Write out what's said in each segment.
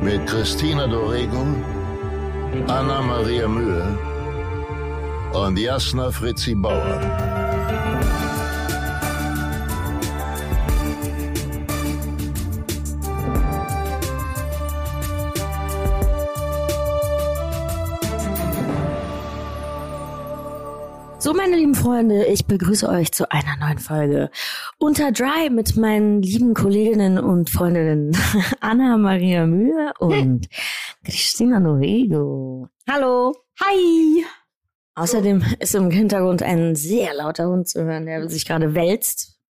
mit Christina Dorego, Anna Maria Mühe und Jasna Fritzi Bauer. So, meine lieben Freunde, ich begrüße euch zu einer neuen Folge Unter Dry mit meinen lieben Kolleginnen und Freundinnen Anna Maria Mühe und Christina Norego. Hallo. Hi. Außerdem ist im Hintergrund ein sehr lauter Hund zu hören, der sich gerade wälzt.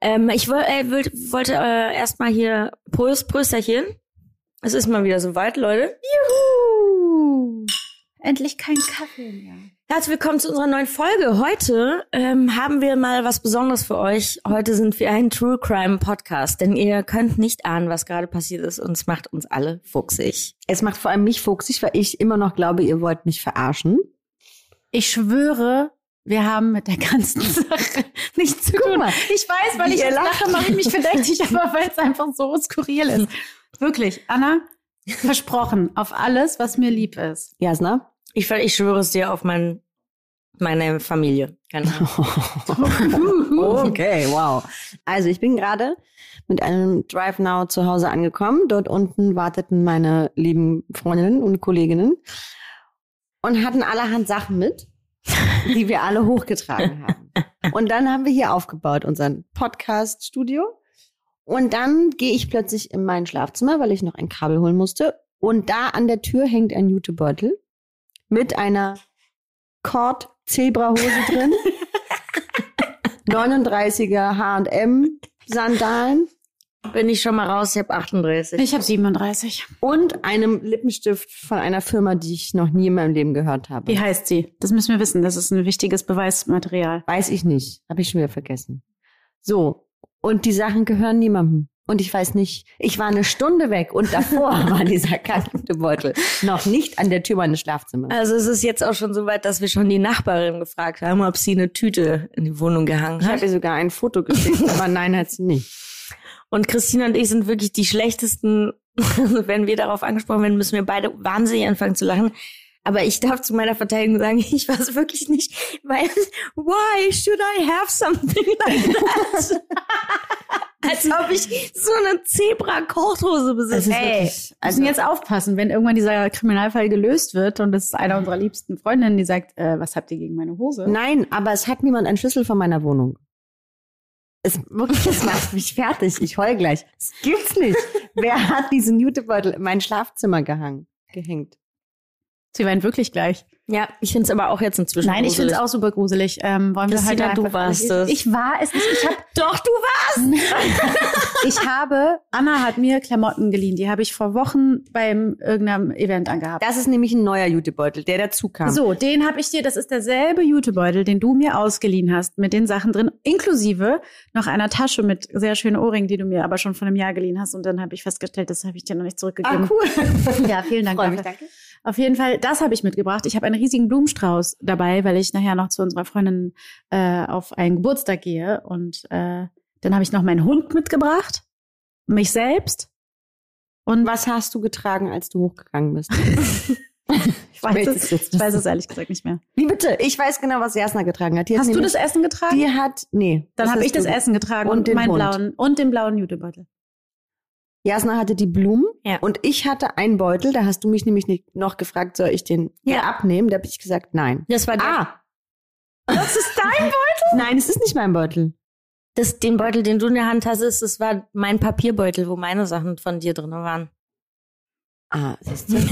Ähm, ich woll, äh, wollte äh, erstmal hier Prost, Prösterchen. Es ist mal wieder soweit, Leute. Juhu. Endlich kein Kaffee mehr. Herzlich willkommen zu unserer neuen Folge. Heute ähm, haben wir mal was Besonderes für euch. Heute sind wir ein True Crime Podcast, denn ihr könnt nicht ahnen, was gerade passiert ist und es macht uns alle fuchsig. Es macht vor allem mich fuchsig, weil ich immer noch glaube, ihr wollt mich verarschen. Ich schwöre, wir haben mit der ganzen Sache nichts zu tun. Mal, ich weiß, weil ich jetzt lache, mache ich mich verdächtig, aber weil es einfach so skurril ist. Wirklich, Anna, versprochen, auf alles, was mir lieb ist. Jasna? Ich, ich schwöre es dir auf mein, meine Familie. Keine okay, wow. Also ich bin gerade mit einem Drive Now zu Hause angekommen. Dort unten warteten meine lieben Freundinnen und Kolleginnen und hatten allerhand Sachen mit, die wir alle hochgetragen haben. Und dann haben wir hier aufgebaut, unseren Podcast-Studio. Und dann gehe ich plötzlich in mein Schlafzimmer, weil ich noch ein Kabel holen musste. Und da an der Tür hängt ein Jutebeutel mit einer Cord Zebra Hose drin. 39er H&M Sandalen. Bin ich schon mal raus, ich habe 38. Ich habe 37. Und einem Lippenstift von einer Firma, die ich noch nie in meinem Leben gehört habe. Wie heißt sie? Das müssen wir wissen. Das ist ein wichtiges Beweismaterial. Weiß ich nicht. Habe ich schon wieder vergessen. So. Und die Sachen gehören niemandem. Und ich weiß nicht, ich war eine Stunde weg und davor war dieser Beutel noch nicht an der Tür meines Schlafzimmers. Also es ist jetzt auch schon so weit, dass wir schon die Nachbarin gefragt haben, ob sie eine Tüte in die Wohnung gehangen hat. Ich habe ihr sogar ein Foto geschickt, aber nein, hat sie nicht. Und Christina und ich sind wirklich die schlechtesten, wenn wir darauf angesprochen werden, müssen wir beide wahnsinnig anfangen zu lachen. Aber ich darf zu meiner Verteidigung sagen, ich es wirklich nicht, weil why should I have something like that? Als ob ich so eine Zebra-Kochhose besitze. Hey, also müssen jetzt aufpassen, wenn irgendwann dieser Kriminalfall gelöst wird und es ist einer unserer liebsten Freundinnen, die sagt, äh, was habt ihr gegen meine Hose? Nein, aber es hat niemand einen Schlüssel von meiner Wohnung. Es wirklich, es macht mich fertig. Ich heul gleich. Das gibt's nicht. Wer hat diesen Jutebeutel in mein Schlafzimmer gehangen, gehängt? Sie weint wirklich gleich. Ja, ich finde es aber auch jetzt inzwischen Nein, ich finde es auch super gruselig. Ähm, wollen wir halt du warst es. Ich war es nicht. Ich hab, Doch, du warst! ich habe, Anna hat mir Klamotten geliehen. Die habe ich vor Wochen beim irgendeinem Event angehabt. Das ist nämlich ein neuer Jutebeutel, der dazu kam. So, den habe ich dir, das ist derselbe Jutebeutel, den du mir ausgeliehen hast, mit den Sachen drin, inklusive noch einer Tasche mit sehr schönen Ohrringen, die du mir aber schon vor einem Jahr geliehen hast. Und dann habe ich festgestellt, das habe ich dir noch nicht zurückgegeben. Ah, cool. Ja, vielen Dank. Freu mich, danke. Auf jeden Fall, das habe ich mitgebracht. Ich habe einen riesigen Blumenstrauß dabei, weil ich nachher noch zu unserer Freundin äh, auf einen Geburtstag gehe. Und äh, dann habe ich noch meinen Hund mitgebracht, mich selbst. Und was hast du getragen, als du hochgegangen bist? ich, weiß es, ich weiß es ehrlich gesagt nicht mehr. Wie bitte? Ich weiß genau, was Jasna getragen hat. Die hast du das Essen getragen? Die hat, nee. Dann habe ich das Essen getragen und, und den meinen Hund. blauen und den blauen Jutebeutel. Jasna hatte die Blumen Ja. und ich hatte einen Beutel. Da hast du mich nämlich nicht noch gefragt, soll ich den Ja. hier abnehmen? Da habe ich gesagt, nein. Das war der, Ah, das ist dein Beutel? nein, es ist nicht mein Beutel. Das, den Beutel, den du in der Hand hast, ist, das war mein Papierbeutel, wo meine Sachen von dir drin waren. Ah, siehst du?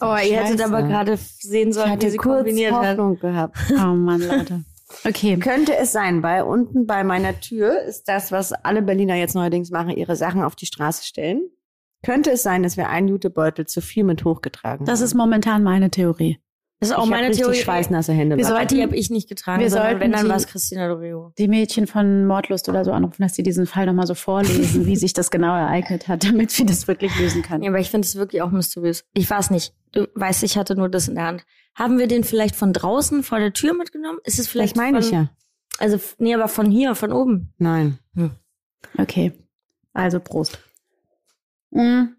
Oh, ihr hättet aber gerade sehen sollen, wie sie kurz kombiniert hat. Hoffnung gehabt. Oh Mann, Leute. Okay. Könnte es sein, bei unten bei meiner Tür ist das, was alle Berliner jetzt neuerdings machen, ihre Sachen auf die Straße stellen. Könnte es sein, dass wir einen Jutebeutel zu viel mit hochgetragen Das haben? ist momentan meine Theorie. Das ist auch ich meine Theorie. schweißnasse Hände. Wir sollten- Die habe ich nicht getragen, Wir sondern sollten wenn, dann war es Christina Lorio. Die Mädchen von Mordlust oder so anrufen, dass sie diesen Fall nochmal so vorlesen, wie sich das genau ereignet hat, damit wir das wirklich lösen können. Ja, aber ich finde es wirklich auch mysteriös. Ich weiß nicht. Du weißt, ich hatte nur das in der Hand. Haben wir den vielleicht von draußen vor der Tür mitgenommen? Ist es vielleicht Vielleicht meine ich ja. Also, nee, aber von hier, von oben. Nein. Okay. Also Prost. Mhm.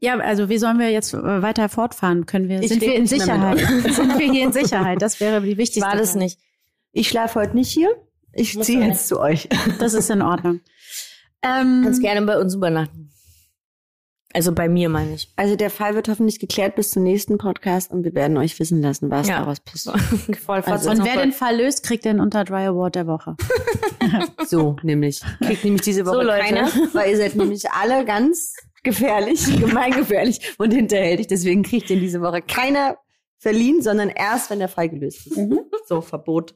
Ja, also wie sollen wir jetzt äh, weiter fortfahren? Können wir, Ich sind wir in Sicherheit? sind wir hier in Sicherheit? Das wäre die wichtigste War das Frage. nicht. Ich schlafe heute nicht hier. Ich ziehe jetzt zu euch. Das ist in Ordnung. Ähm, Kannst gerne bei uns übernachten. Also bei mir, meine ich. Also der Fall wird hoffentlich geklärt bis zum nächsten Podcast und wir werden euch wissen lassen, was Ja. daraus passiert. Voll Also- und wer den Fall löst, kriegt den unter Dry Award der Woche. So, nämlich. Kriegt nämlich diese Woche So, Leute. keiner, weil ihr seid nämlich alle ganz gefährlich, gemeingefährlich und hinterhältig. Deswegen kriegt ihr diese Woche keiner verliehen, sondern erst, wenn der Fall gelöst ist. So, Verbot.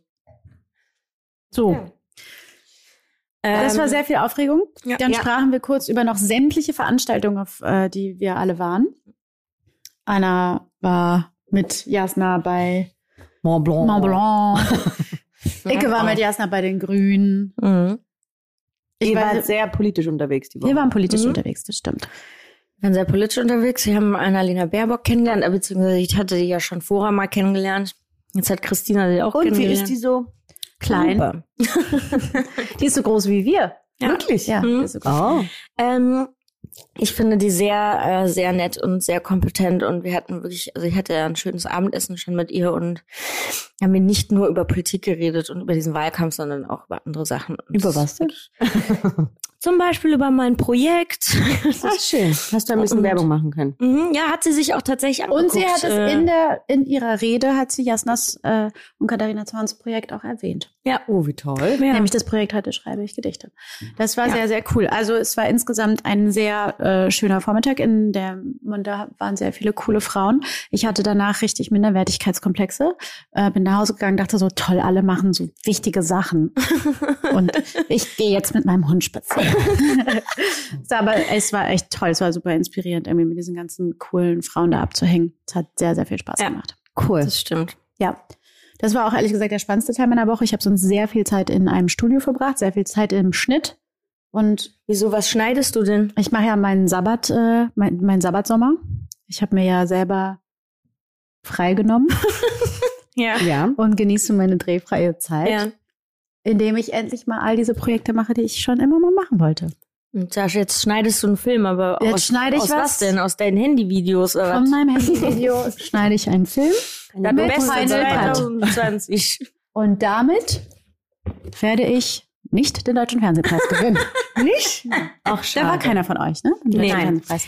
So. Ja. Das war Ähm, sehr viel Aufregung. Ja. Dann Ja. sprachen wir kurz über noch sämtliche Veranstaltungen, auf äh, die wir alle waren. Anna war mit Jasna bei Mont Blanc. Mont Blanc. Icke war mit Jasna bei den Grünen. Mhm. Ich Ihr war- wart sehr politisch unterwegs die Woche. Wir waren politisch Mhm. unterwegs, das stimmt. Wir waren sehr politisch unterwegs. Wir haben Annalena Baerbock kennengelernt, äh, beziehungsweise ich hatte die ja schon vorher mal kennengelernt. Jetzt hat Christina die auch und wie kennengelernt. ist die so? Klein. Die ist so groß wie wir. Ja. Wirklich? Ja, Mhm. die ist so groß. Oh. Ähm, ich finde die sehr, äh, sehr nett und sehr kompetent und wir hatten wirklich, also ich hatte ja ein schönes Abendessen schon mit ihr und haben wir nicht nur über Politik geredet und über diesen Wahlkampf, sondern auch über andere Sachen. Und Über was denn? Zum Beispiel über mein Projekt. Ach, schön. Hast du ein bisschen Und- Werbung machen können. Mhm, ja, hat sie sich auch tatsächlich angeguckt. Und sie hat es äh, in der in ihrer Rede hat sie Jasnas äh, und Katharina Zwans Projekt auch erwähnt. Ja. Oh, wie toll. Ja. Nämlich das Projekt heute schreibe ich Gedichte. Das war Ja. sehr, sehr cool. Also es war insgesamt ein sehr äh, schöner Vormittag, in der und da waren sehr viele coole Frauen. Ich hatte danach richtig Minderwertigkeitskomplexe. Äh, bin nach Hause gegangen, dachte so, toll, alle machen so wichtige Sachen. und ich gehe jetzt mit meinem Hund spazieren. Aber es war echt toll, es war super inspirierend, irgendwie mit diesen ganzen coolen Frauen da abzuhängen. Es hat sehr, sehr viel Spaß Ja. gemacht. Cool. Das stimmt. Ja. Das war auch ehrlich gesagt der spannendste Teil meiner Woche. Ich habe sonst sehr viel Zeit in einem Studio verbracht, sehr viel Zeit im Schnitt. Und Wieso, was schneidest du denn? ich mache ja meinen Sabbat, äh, mein, meinen Sabbatsommer. Ich habe mir ja selber freigenommen Ja. Ja. und genieße meine drehfreie Zeit, ja. indem ich endlich mal all diese Projekte mache, die ich schon immer mal machen wollte. Sascha, jetzt schneidest du einen Film, aber Jetzt aus, schneide ich aus was. was denn? Aus deinen Handyvideos oder Von was? meinem Handyvideo schneide ich einen Film Dann mit Final Cut. 2020. und damit werde ich nicht den Deutschen Fernsehpreis gewinnen. Nicht? Ach, Da war schade. keiner von euch, ne? Nee. Fernsehpreis.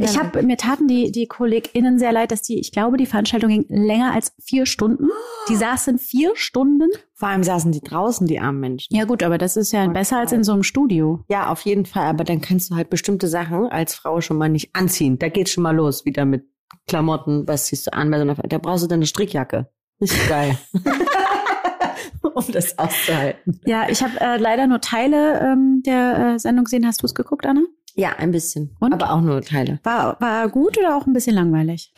Ich habe mir taten die die KollegInnen sehr leid, dass die, ich glaube, die Veranstaltung ging länger als vier Stunden. Die saßen vier Stunden. Vor allem saßen die draußen, die armen Menschen. Ja gut, aber das ist ja besser als in so einem Studio. Ja, auf jeden Fall. Aber dann kannst du halt bestimmte Sachen als Frau schon mal nicht anziehen. Da geht's schon mal los, wieder mit Klamotten. Was ziehst du an bei so einer Da brauchst du dann eine Strickjacke. Nicht so geil. um das auszuhalten. Ja, ich habe äh, leider nur Teile ähm, der äh, Sendung gesehen. Hast du es geguckt, Anna? Ja, ein bisschen. Und? Aber auch nur Teile. War war gut oder auch ein bisschen langweilig?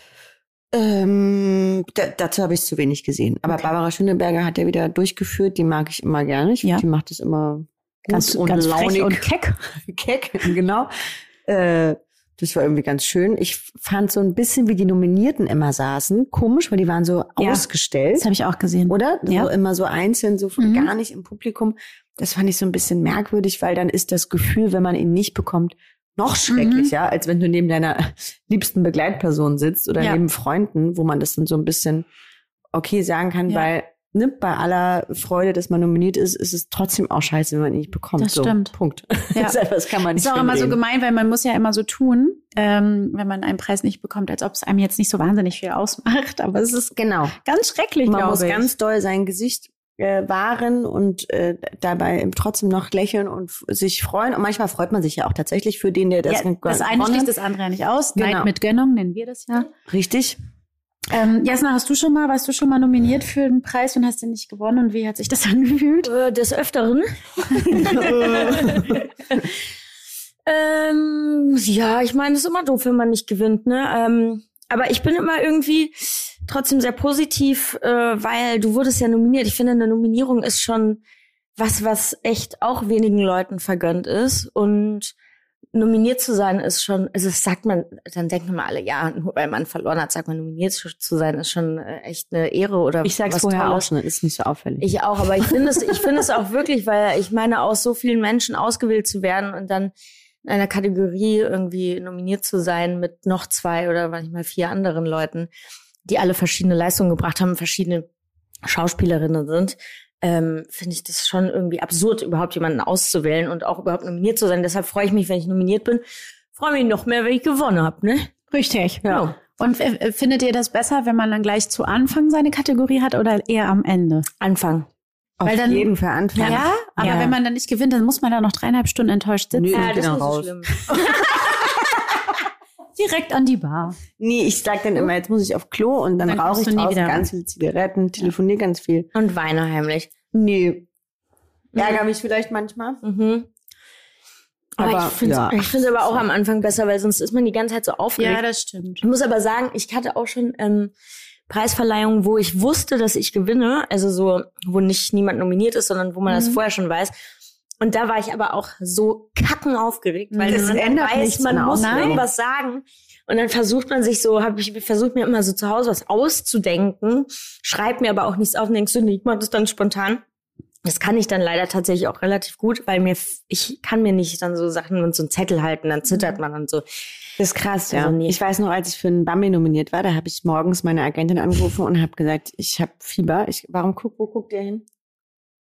Ähm, da, dazu habe ich zu wenig gesehen. Aber Okay. Barbara Schöneberger hat ja wieder durchfand, die mag ich immer gerne. Ich, Ja. Die macht es immer Ganz und ganz launig. und keck. Keck, genau. Äh, das war irgendwie ganz schön. Ich fand so ein bisschen, wie die Nominierten immer saßen, komisch, weil die waren so Ja. ausgestellt, Das habe ich auch gesehen. oder? Ja. So immer so einzeln, so Mhm. gar nicht im Publikum. Das fand ich so ein bisschen merkwürdig, weil dann ist das Gefühl, wenn man ihn nicht bekommt, noch schrecklicher, als wenn du neben deiner liebsten Begleitperson sitzt oder Ja. neben Freunden, wo man das dann so ein bisschen okay sagen kann, Ja. weil ne, bei aller Freude, dass man nominiert ist, ist es trotzdem auch scheiße, wenn man ihn nicht bekommt. Das so, stimmt. Punkt. Ja. das kann man nicht Ist auch immer so gemein, weil man muss ja immer so tun, ähm, wenn man einen Preis nicht bekommt, als ob es einem jetzt nicht so wahnsinnig viel ausmacht. Aber es ist Genau. ganz schrecklich, Man muss ich. ganz doll sein Gesicht äh, wahren und äh, dabei eben trotzdem noch lächeln und sich freuen. Und manchmal freut man sich ja auch tatsächlich für den, der das, ja, gewonnen das eine schließt das andere ja nicht aus. Genau. Neid mit Gönnung nennen wir das ja. Richtig. Ähm, Jasna, hast du schon mal, warst du schon mal nominiert für einen Preis und hast den nicht gewonnen? Und wie hat sich das angefühlt? Äh, des Öfteren. Ähm, ja, ich meine, es ist immer doof, wenn man nicht gewinnt, ne? Ähm, aber ich bin immer irgendwie trotzdem sehr positiv, äh, weil du wurdest ja nominiert. Ich finde, eine Nominierung ist schon was, was echt auch wenigen Leuten vergönnt ist. Und nominiert zu sein ist schon, also das sagt man, dann denken immer alle, ja, nur weil man verloren hat, sagt man, nominiert zu sein ist schon äh, echt eine Ehre oder Ich sag's was vorher Tolles. auch schon, ist nicht so auffällig. Ich auch, aber ich finde es, ich finde es auch wirklich, weil ich meine, aus so vielen Menschen ausgewählt zu werden und dann in einer Kategorie irgendwie nominiert zu sein mit noch zwei oder manchmal vier anderen Leuten, die alle verschiedene Leistungen gebracht haben, verschiedene Schauspielerinnen sind, ähm, finde ich das schon irgendwie absurd, überhaupt jemanden auszuwählen und auch überhaupt nominiert zu sein. Deshalb freue ich mich, wenn ich nominiert bin. Freue mich noch mehr, wenn ich gewonnen habe, ne? Richtig. Ja. Und äh, findet ihr das besser, wenn man dann gleich zu Anfang seine Kategorie hat oder eher am Ende? Anfang. Auf weil dann- jeden Fall anfangen. Ja, aber Ja. wenn man dann nicht gewinnt, dann muss man da noch dreieinhalb Stunden enttäuscht sitzen. Nö. Ja, das bin ist auch nicht so raus. schlimm. Direkt an die Bar. Nee, ich sag dann immer, jetzt muss ich auf Klo und dann, Dann rauche ich draußen wieder ganz viele Zigaretten, telefoniere ganz viel. Und weine heimlich. Nee. Ärger mich vielleicht manchmal. Mhm. Aber, Aber, ich finde ja. ich finde aber auch am Anfang besser, weil sonst ist man die ganze Zeit so aufgeregt. das stimmt. ich muss aber sagen, ich hatte auch schon ähm, Preisverleihungen, wo ich wusste, dass ich gewinne, also so, wo nicht niemand nominiert ist, sondern wo man das Mhm. vorher schon weiß. Und da war ich aber auch so kacken aufgeregt, weil Das man ändert weiß, man an der muss Aufregung. irgendwas sagen. Und dann versucht man sich so, habe ich versucht mir immer so zu Hause was auszudenken, schreibt mir aber auch nichts auf und denkst so, nee, ich mach das dann spontan. Das kann ich dann leider tatsächlich auch relativ gut, weil mir, ich kann mir nicht dann so Sachen und so einen Zettel halten, dann zittert man und so. Das ist krass, ja. Also. Ich weiß noch, als ich für einen Bambi nominiert war, da habe ich morgens meine Agentin angerufen und habe gesagt, ich habe Fieber. Ich, warum guck, wo guckt ihr hin?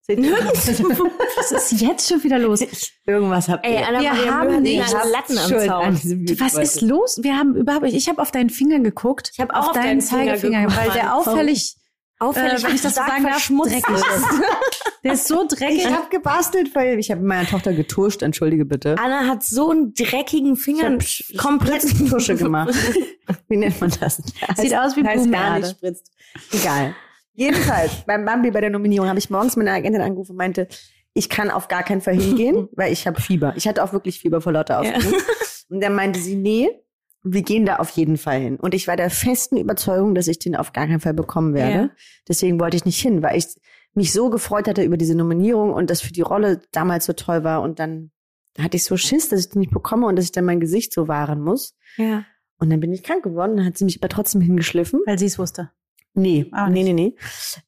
Was ist jetzt schon wieder los? Irgendwas habt ihr. Ey, Anna Wir Maria haben nicht Latten am Zaun. Was ist los? Wir haben überhaupt, ich habe auf deinen Finger geguckt. Ich habe auch auf deinen deinen Finger Zeigefinger, geguckt, weil der auffällig, Auffällig, äh, wenn ich das so sagen darf, verschmutzt dreckig ist. Der ist so dreckig. Ich habe gebastelt, weil ich habe mit meiner Tochter getuscht. Entschuldige bitte. Anna hat so einen dreckigen Finger Ich hab komplett Tusche gemacht. Wie nennt man das? Sieht aus wie heißt gar nicht spritzt. Egal. Jedenfalls, beim Bambi bei der Nominierung habe ich morgens meine Agentin angerufen und meinte, ich kann auf gar keinen Fall hingehen, weil ich habe Fieber. Ich hatte auch wirklich Fieber vor lauter Aufregung. Und dann meinte sie, nee, wir gehen da auf jeden Fall hin. Und ich war der festen Überzeugung, dass ich den auf gar keinen Fall bekommen werde. Ja. Deswegen wollte ich nicht hin, weil ich mich so gefreut hatte über diese Nominierung und das für die Rolle damals so toll war. Und dann hatte ich so Schiss, dass ich den nicht bekomme und dass ich dann mein Gesicht so wahren muss. Ja. Und dann bin ich krank geworden, dann hat sie mich aber trotzdem hingeschliffen. Weil sie es wusste. Nee, Auch nee, nee, nee.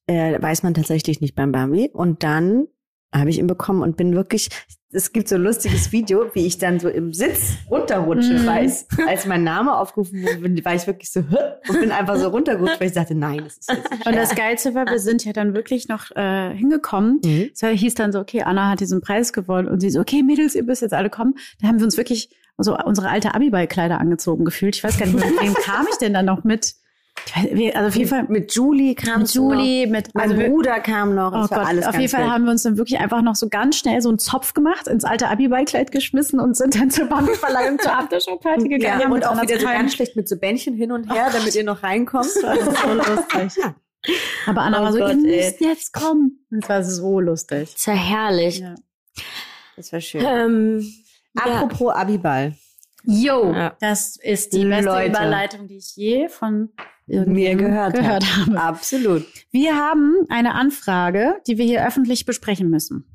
Äh, weiß man tatsächlich nicht beim Bambi. Und dann habe ich ihn bekommen und bin wirklich, es gibt so ein lustiges Video, wie ich dann so im Sitz runterrutsche, Mhm. weiß, als mein Name aufgerufen wurde, war ich wirklich so und bin einfach so runtergerutscht, weil ich dachte, nein, das ist jetzt nicht Und das Geilste war, wir sind ja dann wirklich noch äh, hingekommen. Mhm. So hieß dann so, okay, Anna hat diesen Preis gewonnen und sie so, okay, Mädels, ihr müsst jetzt alle kommen. Da haben wir uns wirklich so unsere alte Abiball-Kleider angezogen gefühlt. Ich weiß gar nicht, mit wem kam ich denn dann noch mit? Weiß, also auf jeden Fall mit, Julie kam mit Julie, mit Mein also Bruder kam noch. Oh war Gott, auf jeden Fall wild. haben wir uns dann wirklich einfach noch so ganz schnell so einen Zopf gemacht, ins alte Abiballkleid geschmissen und sind dann zur Bambi-Verleihung zur Aftershow-Party gegangen. ja, und auch wieder so ganz schlecht mit so Bändchen hin und her, damit ihr noch reinkommt. Das war so lustig. Aber Anna Oh war so, Gott, ihr ey. müsst jetzt kommen. Es war so lustig. Ist ja herrlich. Ja. Das war schön. Ähm, ja. Apropos Abiball. Jo, Ja. das ist die beste Leute. Überleitung, die ich je von Mir gehört, gehört habe. Absolut. Wir haben eine Anfrage, die wir hier öffentlich besprechen müssen.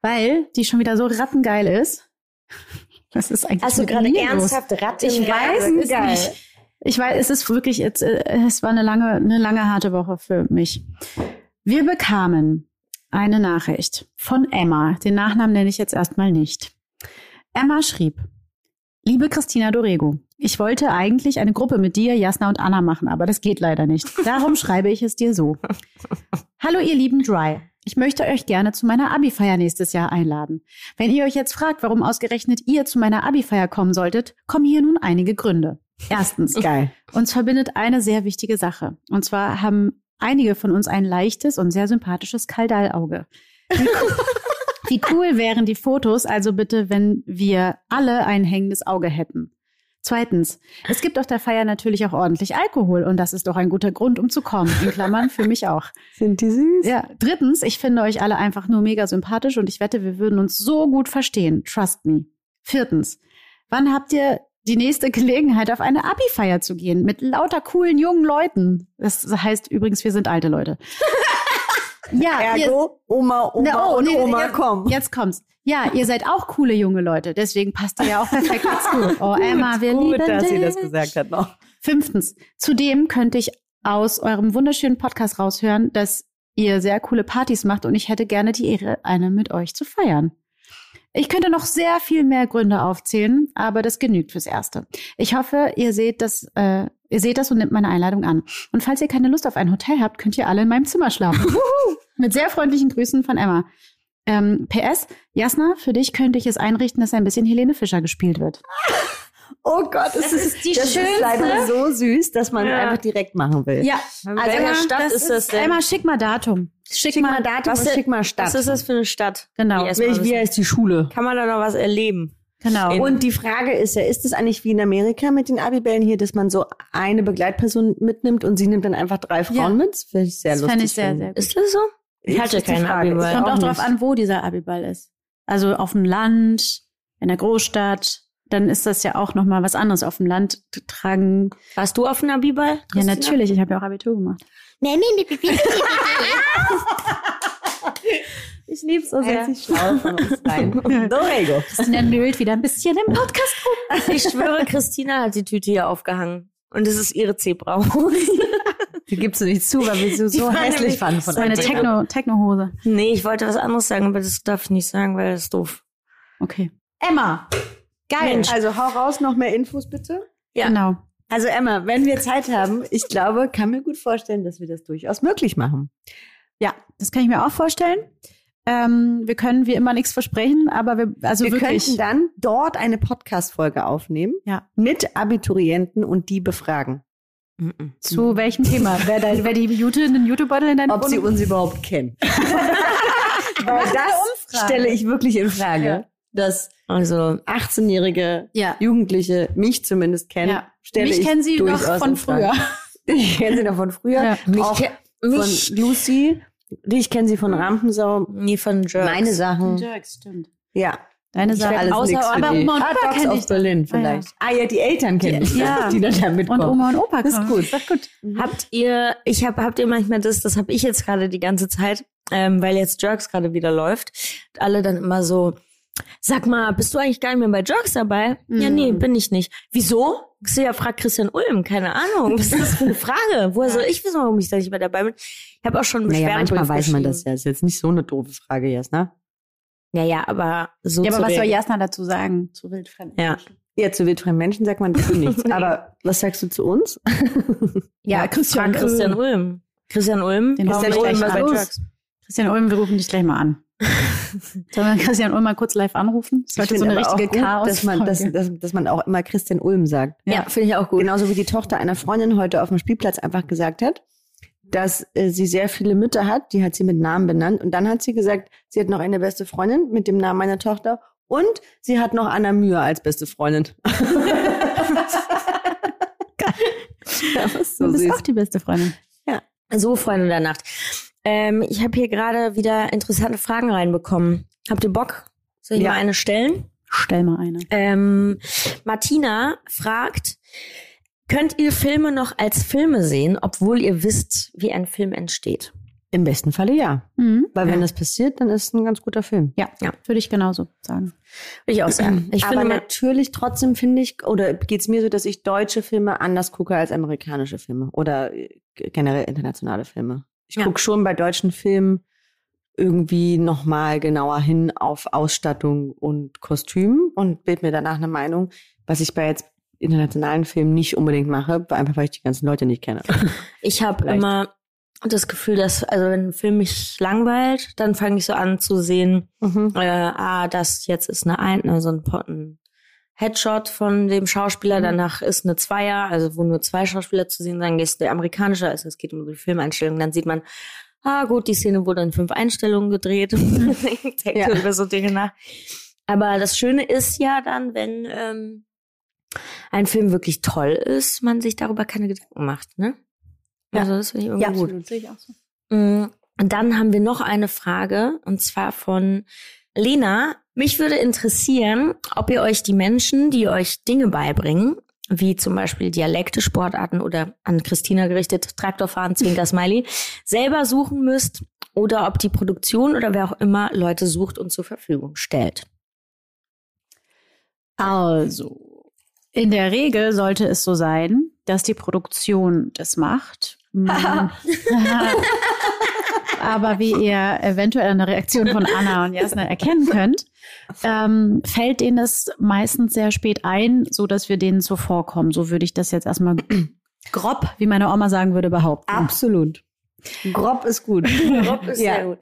Weil die schon wieder so rattengeil ist. Was ist eigentlich Hast du gerade ernsthaft Ratte Ich weiß es nicht. Ich weiß, es ist wirklich, jetzt, äh, es war eine lange, eine lange harte Woche für mich. Wir bekamen eine Nachricht von Emma. Den Nachnamen nenne ich jetzt erstmal nicht. Emma schrieb, liebe Christina Dorego, ich wollte eigentlich eine Gruppe mit dir, Jasna und Anna machen, aber das geht leider nicht. Darum schreibe ich es dir so. Hallo ihr lieben Dry. Ich möchte euch gerne zu meiner Abi-Feier nächstes Jahr einladen. Wenn ihr euch jetzt fragt, warum ausgerechnet ihr zu meiner Abi-Feier kommen solltet, kommen hier nun einige Gründe. Erstens, Geil. uns verbindet eine sehr wichtige Sache. Und zwar haben einige von uns ein leichtes und sehr sympathisches Kaldallauge. Wie cool, wie cool wären die Fotos also bitte, wenn wir alle ein hängendes Auge hätten. Zweitens, es gibt auf der Feier natürlich auch ordentlich Alkohol und das ist doch ein guter Grund, um zu kommen. In Klammern für mich auch. Sind die süß? Ja, drittens, ich finde euch alle einfach nur mega sympathisch und ich wette, wir würden uns so gut verstehen. Trust me. Viertens, wann habt ihr die nächste Gelegenheit, auf eine Abi-Feier zu gehen mit lauter coolen jungen Leuten? Das heißt übrigens, wir sind alte Leute. ja, ihr, Ergo, Oma, Oma Na, oh, und nee, Oma, jetzt, komm. Jetzt kommt's. Ja, ihr seid auch coole junge Leute, deswegen passt ihr ja auch perfekt dazu. Oh, Emma, wir Gut, lieben dass sie dich. das gesagt hat noch. Fünftens, zudem könnte ich aus eurem wunderschönen Podcast raushören, dass ihr sehr coole Partys macht und ich hätte gerne die Ehre, eine mit euch zu feiern. Ich könnte noch sehr viel mehr Gründe aufzählen, aber das genügt fürs Erste. Ich hoffe, ihr seht das, äh, ihr seht das und nimmt meine Einladung an. Und falls ihr keine Lust auf ein Hotel habt, könnt ihr alle in meinem Zimmer schlafen. Mit sehr freundlichen Grüßen von Emma. Ähm, PS, Jasna, für dich könnte ich es einrichten, dass ein bisschen Helene Fischer gespielt wird. Oh Gott, das, Das ist die das schönste. ist leider so süß, dass man Ja. einfach direkt machen will. Ja, In welcher Stadt ist das denn? Emma, schick mal Datum. Schick mal Datum was schick mal Stadt. Was ist das für eine Stadt? Genau. Wie, wie heißt die Schule? Kann man da noch was erleben? Genau. Und die Frage ist ja, ist es eigentlich wie in Amerika mit den Abibällen hier, dass man so eine Begleitperson mitnimmt und sie nimmt dann einfach drei Frauen Ja. mit? Das finde ich sehr das lustig. fände ich sehr, finden. sehr gut. Ist das so? Ich hatte keinen Frage. Abiball. Ich Kommt auch auch darauf an, wo dieser Abiball ist. Also auf dem Land, in der Großstadt, dann ist das ja auch noch mal was anderes. Auf dem Land tragen. Warst du auf dem Abiball? Ja, natürlich. Ich habe ja auch Abitur gemacht. Ich lieb's so Herzlich schlau von uns rein. Dorego. Christina nölt wieder ein bisschen im Podcast rum. Ich schwöre, Christina hat die Tüte hier aufgehangen. Und es ist ihre Zebra. Die gibst du nicht zu, weil wir sie Die so hässlich fanden von Das ist meine uns. Techno, Techno-Hose. nee, ich wollte was anderes sagen, aber das darf ich nicht sagen, weil das ist doof. Okay. Emma. Geil. Mensch. Also hau raus, noch mehr Infos bitte. Ja. Genau. Also Emma, wenn wir Zeit haben, ich glaube, kann mir gut vorstellen, dass wir das durchaus möglich machen. Ja, das kann ich mir auch vorstellen. Ähm, wir können wie immer nichts versprechen, aber wir, also wir wirklich. könnten dann dort eine Podcast-Folge aufnehmen Ja. mit Abiturienten und die befragen, Zu welchem Thema? Wer, dein, wer die Jute, den Jutebeutel in deine ob sie Wohnung- uns überhaupt kennen. Weil das stelle ich wirklich in Frage, Ja. dass Also, 18-jährige Ja. Jugendliche mich zumindest kennen. Ja. Stelle Mich ich kennen sie noch von in früher. Ich kenne sie noch von früher. Ja. mich, Auch von Lucy. Ich kenne sie von Rampensau. nee, von Jerks. Meine Sachen. Jerks, stimmt. Ja. Deine Sache. Alles Außer, nix für aber die. Oma und ah, Opa Dogs kenne ich. Berlin Ah, ja. vielleicht. Ah ja, die Eltern kennen Die- ich, ja. die dann da mitkommen. Und Oma und Opa Das ist kommen. gut. Das ist gut. Habt ihr, ich hab, habt ihr manchmal das, das habe ich jetzt gerade die ganze Zeit, ähm, weil jetzt Jerks gerade wieder läuft, alle dann immer so, sag mal, bist du eigentlich gar nicht mehr bei Jerks dabei? Ja, nee, Mhm. bin ich nicht. Wieso? Ich ja, fragt Christian Ulm, keine Ahnung. Was ist das für eine Frage? Woher soll ich wissen, warum ich da nicht mehr dabei bin? Ich habe auch schon einen Naja, manchmal weiß man das ja. Ist jetzt nicht so eine doofe Frage ne? Naja, aber so Ja, zu aber was soll. Jasna dazu sagen? Zu wildfremden. Ja. Ja, zu wildfremden Menschen sagt man dazu nichts. Aber was sagst du zu uns? Ja, Christian, Frag Christian Ulm. Christian Ulm. Den wir nicht gleich bei. Jerks? Christian Ulm, wir rufen dich gleich mal an. Sollen wir Christian Ulm mal kurz live anrufen? Das sollte so eine richtige gut, Chaos. dass man, dass, dass, dass man auch immer Christian Ulm sagt. Ja, finde ich auch gut. Genauso wie die Tochter einer Freundin heute auf dem Spielplatz einfach gesagt hat, dass äh, sie sehr viele Mütter hat, die hat sie mit Namen benannt. Und dann hat sie gesagt, sie hat noch eine beste Freundin mit dem Namen meiner Tochter und sie hat noch Anna Mühe als beste Freundin. ja, so du bist süß. auch die beste Freundin. So, Freunde der Nacht. Ähm, ich habe hier gerade wieder interessante Fragen reinbekommen. Habt ihr Bock? Soll ich Ja. mal eine stellen? Stell mal eine. Ähm, Martina fragt, könnt ihr Filme noch als Filme sehen, obwohl ihr wisst, wie ein Film entsteht? Im besten Falle ja. Mhm. Weil wenn Ja. das passiert, dann ist es ein ganz guter Film. Ja, Ja. würde ich genauso sagen. Würde ich auch sagen. Ich Aber finde, natürlich trotzdem finde ich, oder geht's mir so, dass ich deutsche Filme anders gucke als amerikanische Filme oder äh, generell internationale Filme. Ich Ja. gucke schon bei deutschen Filmen irgendwie nochmal genauer hin auf Ausstattung und Kostüm und bild mir danach eine Meinung, was ich bei jetzt internationalen Filmen nicht unbedingt mache, einfach weil ich die ganzen Leute nicht kenne. ich habe immer das Gefühl, dass, also wenn ein Film mich langweilt, dann fange ich so an zu sehen, Mhm. äh, ah, das jetzt ist eine ein, ne, so ein, Po- ein Headshot von dem Schauspieler, Mhm. danach ist eine Zweier, also wo nur zwei Schauspieler zu sehen sind, ist der amerikanische, also es geht um die Filmeinstellung, dann sieht man, ah gut, die Szene wurde in fünf Einstellungen gedreht. Denkt Ja. über so Dinge nach. Aber das Schöne ist ja dann, wenn ähm, ein Film wirklich toll ist, man sich darüber keine Gedanken macht, ne? Ja. Also das finde ich irgendwie gut. Sehe ich auch so. Mm, Und dann haben wir noch eine Frage, und zwar von Lena. Mich würde interessieren, ob ihr euch die Menschen, die euch Dinge beibringen, wie zum Beispiel Dialekte, Sportarten oder an Christina gerichtet, Traktorfahren, Zwinker, Smiley, selber suchen müsst oder ob die Produktion oder wer auch immer Leute sucht und zur Verfügung stellt. Also, in der Regel sollte es so sein, dass die Produktion das macht. Aber wie ihr eventuell an der Reaktion von Anna und Jasna erkennen könnt, ähm, fällt denen es meistens sehr spät ein, so dass wir denen zuvorkommen. So würde ich das jetzt erstmal grob, wie meine Oma sagen würde, behaupten. Absolut. Grob ist gut. Grob ist sehr gut.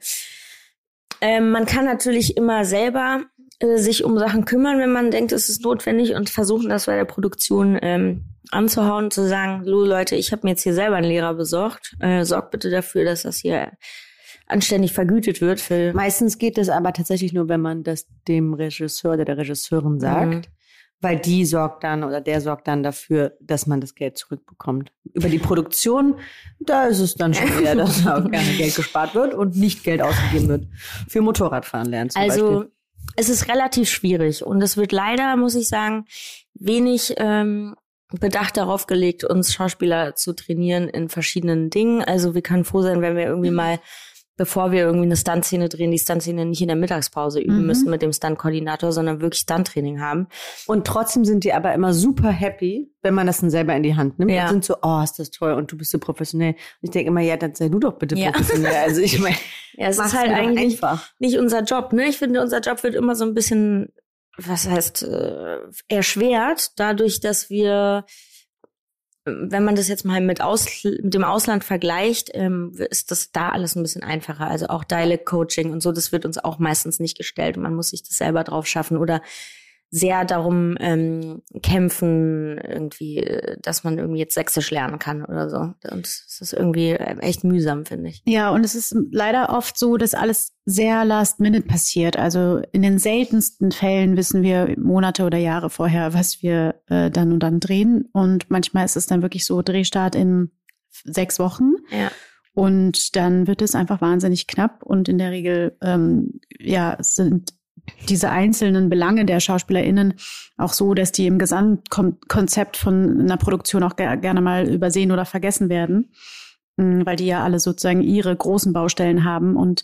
Ähm, man kann natürlich immer selber äh, sich um Sachen kümmern, wenn man denkt, es ist notwendig und versuchen, das bei der Produktion ähm, anzuhauen, zu sagen, Lu Leute, ich habe mir jetzt hier selber einen Lehrer besorgt, äh, sorgt bitte dafür, dass das hier anständig vergütet wird. Für Meistens geht es aber tatsächlich nur, wenn man das dem Regisseur oder der Regisseurin sagt. Mhm. Weil die sorgt dann oder der sorgt dann dafür, dass man das Geld zurückbekommt. Über die Produktion, da ist es dann schon eher, dass auch gerne Geld gespart wird und nicht Geld ausgegeben wird. Für Motorradfahren lernen zum also Beispiel. es ist relativ schwierig und es wird leider, muss ich sagen, wenig ähm, Bedacht darauf gelegt, uns Schauspieler zu trainieren in verschiedenen Dingen. Also wir können froh sein, wenn wir irgendwie mal, bevor wir irgendwie eine Stuntszene drehen, die Stuntszene nicht in der Mittagspause üben Mhm. müssen mit dem Stuntkoordinator, sondern wirklich Stunttraining haben. Und trotzdem sind die aber immer super happy, wenn man das dann selber in die Hand nimmt. Ja. Und sind so, oh, ist das toll und du bist so professionell. Und ich denke immer, ja, dann sei du doch bitte Ja. professionell. Also ich meine, Ja, es ist halt eigentlich einfach. nicht unser Job, ne? Ich finde, unser Job wird immer so ein bisschen, was heißt, äh, erschwert, dadurch, dass wir, äh, wenn man das jetzt mal mit, Aus, mit dem Ausland vergleicht, ähm, ist das da alles ein bisschen einfacher. Also auch Dialect-Coaching und so, das wird uns auch meistens nicht gestellt und man muss sich das selber drauf schaffen oder sehr darum ähm, kämpfen, irgendwie, äh, dass man irgendwie jetzt Sächsisch lernen kann oder so. Und es ist irgendwie äh, echt mühsam, finde ich. Ja, und es ist leider oft so, dass alles sehr last minute passiert. Also in den seltensten Fällen wissen wir Monate oder Jahre vorher, was wir äh, dann und dann drehen. Und manchmal ist es dann wirklich so Drehstart in sechs Wochen. Ja. Und dann wird es einfach wahnsinnig knapp. Und in der Regel, ähm, ja, sind diese einzelnen Belange der SchauspielerInnen auch so, dass die im Gesamtkonzept von einer Produktion auch ger gerne mal übersehen oder vergessen werden, Mm, weil die ja alle sozusagen ihre großen Baustellen haben und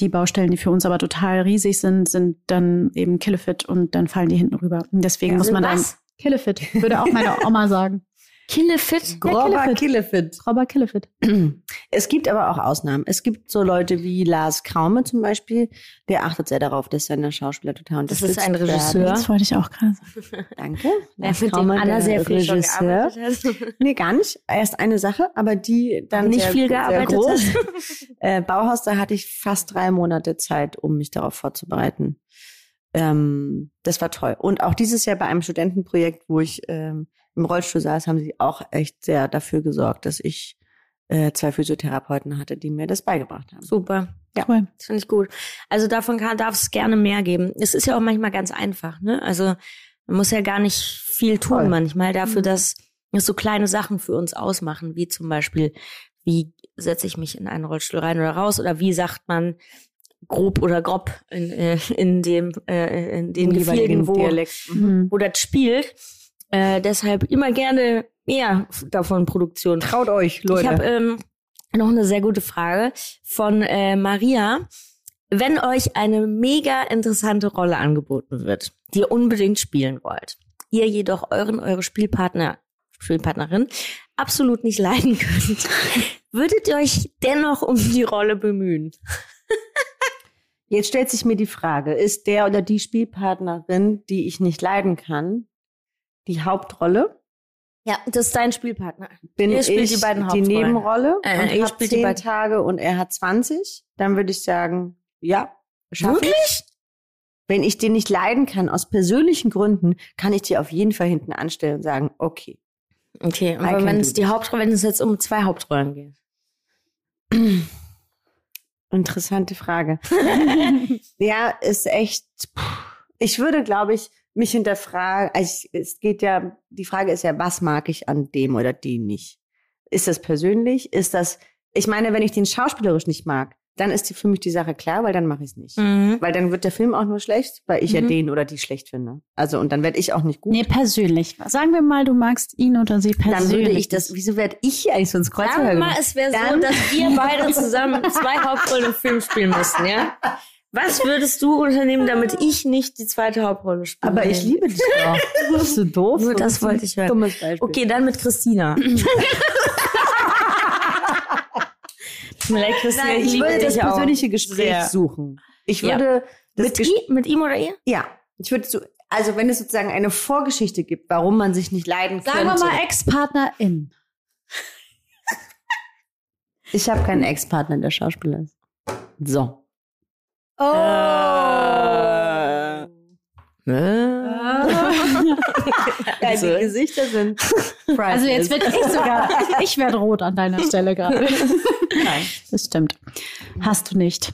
die Baustellen, die für uns aber total riesig sind, sind dann eben Killefit und dann fallen die hinten rüber. Und deswegen Ja, muss man dann was? Killefit, würde auch meine Oma sagen. Killefit? Grober Killefit. Killefit. Robert Killefit. Es gibt aber auch Ausnahmen. Es gibt so Leute wie Lars Kraume zum Beispiel, der achtet sehr darauf, dass seine Schauspieler total Das unterstützt ist ein Regisseur. Werden. Das wollte ich auch gerade sagen. Danke. Lars dem Kraume, Anna der sehr viel schon Regisseur. gearbeitet hat. Nee, gar nicht. Erst eine Sache, aber die dann Nicht sehr, viel sehr gearbeitet äh, Bauhaus, da hatte ich fast drei Monate Zeit, um mich darauf vorzubereiten. Ähm, das war toll. Und auch dieses Jahr bei einem Studentenprojekt, wo ich ähm, im Rollstuhl saß, haben sie auch echt sehr dafür gesorgt, dass ich äh, zwei Physiotherapeuten hatte, die mir das beigebracht haben. Super. Ja. Cool. Das finde ich gut. Also davon kann, darf es gerne mehr geben. Es ist ja auch manchmal ganz einfach, ne? Also man muss ja gar nicht viel tun Voll. manchmal dafür, Mhm. dass es so kleine Sachen für uns ausmachen, wie zum Beispiel, wie setze ich mich in einen Rollstuhl rein oder raus oder wie sagt man grob oder grob in, äh, in dem äh, in den Im Gefilden, wo. Mhm. wo das spielt. Äh, deshalb immer gerne mehr davon Produktion. Traut euch, Leute. Ich habe ähm, noch eine sehr gute Frage von äh, Maria. Wenn euch eine mega interessante Rolle angeboten wird, die ihr unbedingt spielen wollt, ihr jedoch euren, eure Spielpartner, Spielpartnerin absolut nicht leiden könnt, würdet ihr euch dennoch um die Rolle bemühen? Jetzt stellt sich mir die Frage, ist der oder die Spielpartnerin, die ich nicht leiden kann, die Hauptrolle? Ja, das ist dein Spielpartner. Bin ich die beiden die. Nebenrolle Äh, und ihr hab spielt die zehn Tage und er hat 20? Dann würde ich sagen, ja, schaff ich. Wirklich? Wenn ich den nicht leiden kann, aus persönlichen Gründen, kann ich die auf jeden Fall hinten anstellen und sagen, okay. Okay, aber wenn es die. Hauptrolle, wenn es jetzt um zwei Hauptrollen geht. Interessante Frage. ja, ist echt. Ich würde, glaube ich, mich hinterfragen. Also es geht ja, die Frage ist ja, was mag ich an dem oder die nicht? Ist das persönlich? Ist das, ich meine, wenn ich den schauspielerisch nicht mag, dann ist die für mich die Sache klar, weil dann mache ich es nicht. Mhm. Weil dann wird der Film auch nur schlecht, weil ich ja Mhm. den oder die schlecht finde. Also und dann werde ich auch nicht gut. Nee, persönlich. Sagen wir mal, du magst ihn oder sie persönlich. dann würde ich das. Wieso werde ich hier eigentlich so ins Kreuz Sagen wir mal, es wäre so, dass wir beide zusammen zwei Hauptrollen im Film spielen müssten, ja? Was würdest du unternehmen, damit ich nicht die zweite Hauptrolle spiele? Aber ich liebe dich doch. Bist du doof? Nur das wollte ich hören. Dummes Beispiel. Okay, dann mit Christina. Leid, Christina, Nein, ich liebe würde das dich auch. persönliche Gespräch Sehr. suchen. Ich Ja. würde das Mit, Ges- i, mit ihm oder ihr? Ja, ich würde so, also wenn es sozusagen eine Vorgeschichte gibt, warum man sich nicht leiden Sagen könnte. wir mal Ex-Partnerin. ich habe keinen Ex-Partner, der Schauspieler ist. So. Oh. Ja, die Gesichter sind Also jetzt wird ich sogar, ich werde rot an deiner Stelle gerade. Nein. Das stimmt. Hast du nicht.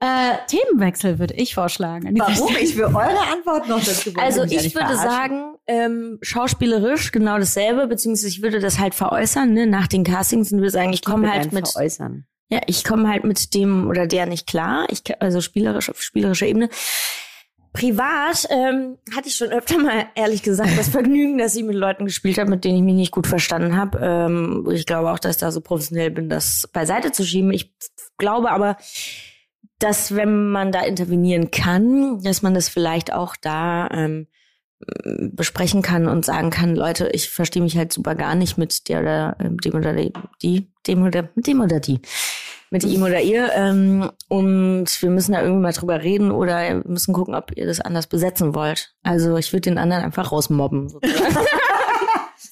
Äh, Themenwechsel würde ich vorschlagen. Warum? Ich will eure Antwort noch dazu. Wollen Also ich nicht würde verarschen? sagen, ähm, schauspielerisch genau dasselbe, beziehungsweise ich würde das halt veräußern, ne, nach den Castings und würde sagen, ich komme halt mit, Veräußern. Ja, ich komme halt mit dem oder der nicht klar, ich, also spielerisch auf spielerischer Ebene. Privat ähm, hatte ich schon öfter mal, ehrlich gesagt, das Vergnügen, dass ich mit Leuten gespielt habe, mit denen ich mich nicht gut verstanden habe. Ähm, ich glaube auch, dass ich da so professionell bin, das beiseite zu schieben. Ich glaube aber, dass wenn man da intervenieren kann, dass man das vielleicht auch da ähm, besprechen kann und sagen kann, Leute, ich verstehe mich halt super gar nicht mit der oder ähm, dem oder die, die dem oder mit dem oder die, mit ihm oder ihr. Ähm, und wir müssen da irgendwie mal drüber reden oder wir müssen gucken, ob ihr das anders besetzen wollt. Also ich würde den anderen einfach rausmobben. sozusagen.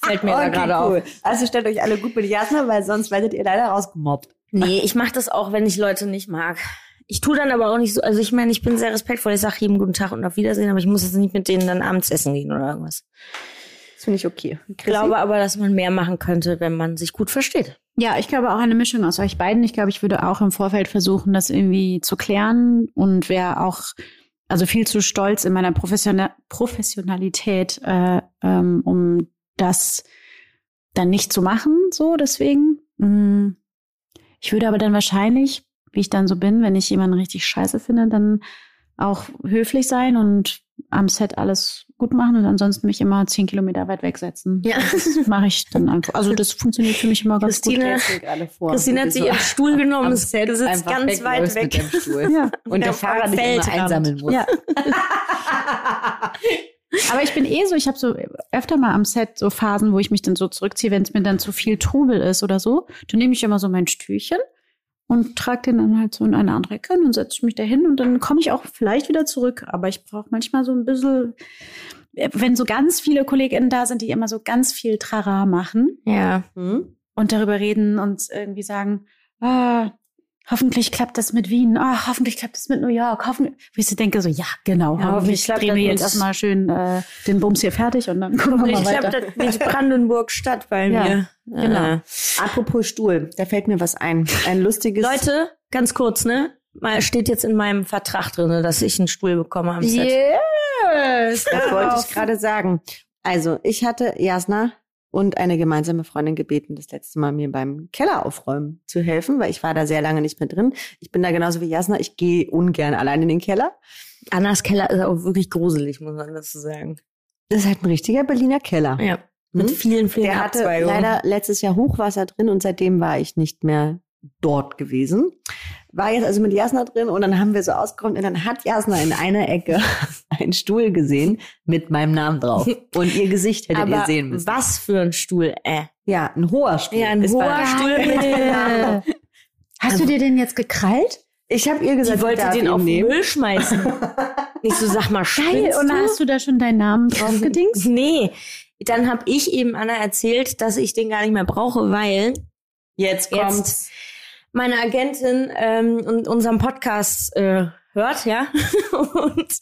Fällt mir da Okay, gerade auf. cool. Also stellt euch alle gut mit Jasna, weil sonst werdet ihr leider rausgemobbt. Nee, ich mache das auch, wenn ich Leute nicht mag. Ich tue dann aber auch nicht so, also ich meine, ich bin sehr respektvoll, ich sage jedem guten Tag und auf Wiedersehen, aber ich muss jetzt nicht mit denen dann abends essen gehen oder irgendwas. Finde ich okay. Ich glaube aber, dass man mehr machen könnte, wenn man sich gut versteht. Ja, ich glaube auch eine Mischung aus euch beiden. Ich glaube, ich würde auch im Vorfeld versuchen, das irgendwie zu klären und wäre auch also viel zu stolz in meiner Professiona Professionalität, äh, ähm, um das dann nicht zu machen. So deswegen. Mm. Ich würde aber dann wahrscheinlich, wie ich dann so bin, wenn ich jemanden richtig scheiße finde, dann auch höflich sein und am Set alles gut machen und ansonsten mich immer zehn Kilometer weit wegsetzen. Ja. Das mache ich dann einfach. Also das funktioniert für mich immer ganz Christine- gut. Vor. Christine hat sich ihren Stuhl genommen, am sitzt ganz weit weg. Dem Stuhl. Ja. Und der Auf Fahrer dich immer einsammeln muss. Ja. Aber ich bin eh so, ich habe so öfter mal am Set so Phasen, wo ich mich dann so zurückziehe, wenn es mir dann zu viel Trubel ist oder so. Dann nehme ich immer so mein Stühlchen und trage den dann halt so in eine andere Ecke und dann setze ich mich da hin und dann komme ich auch vielleicht wieder zurück. Aber ich brauche manchmal so ein bisschen, wenn so ganz viele KollegInnen da sind, die immer so ganz viel Trara machen Ja. Hm? und darüber reden und irgendwie sagen, ah, hoffentlich klappt das mit Wien, ah, hoffentlich klappt das mit New York, hoffentlich, wie ich so denke, so, ja, genau, Ja, hoffentlich hoffentlich klappt drehen wir jetzt erstmal schön äh, den Bums hier fertig und dann gucken wir Ich mal weiter. das mit Brandenburg Stadt bei Ja, mir. genau. Äh. Apropos Stuhl, da fällt mir was ein. Ein lustiges. Leute, ganz kurz, ne? Mal steht jetzt in meinem Vertrag drin, dass ich einen Stuhl bekomme am Set. Yes! Das wollte ich gerade sagen. Also, ich hatte Jasna und eine gemeinsame Freundin gebeten, das letzte Mal mir beim Keller aufräumen zu helfen, weil ich war da sehr lange nicht mehr drin. Ich bin da genauso wie Jasna. Ich gehe ungern allein in den Keller. Annas Keller ist auch wirklich gruselig, muss man dazu sagen. Das ist halt ein richtiger Berliner Keller. Ja. Mit Hm? vielen, vielen Der hatte leider letztes Jahr Hochwasser drin und seitdem war ich nicht mehr dort gewesen. War jetzt also mit Jasna drin und dann haben wir so ausgeräumt und dann hat Jasna in einer Ecke einen Stuhl gesehen mit meinem Namen drauf. Und ihr Gesicht hättet ihr Aber sehen müssen. was für ein Stuhl, äh. Ja, ein hoher Stuhl. Ja, ein war- hoher Stuhl mit dem Namen. Hast du dir den jetzt gekrallt? Ich habe ihr gesagt, Sie wollte den auf den. Müll schmeißen. Nicht so, sag mal, Geil. Und du? hast du da schon deinen Namen drauf gedingst? Nee. Dann habe ich eben Anna erzählt, dass ich den gar nicht mehr brauche, weil Jetzt Jetzt. kommt's. Meine Agentin ähm, und unseren Podcast äh, hört, ja, und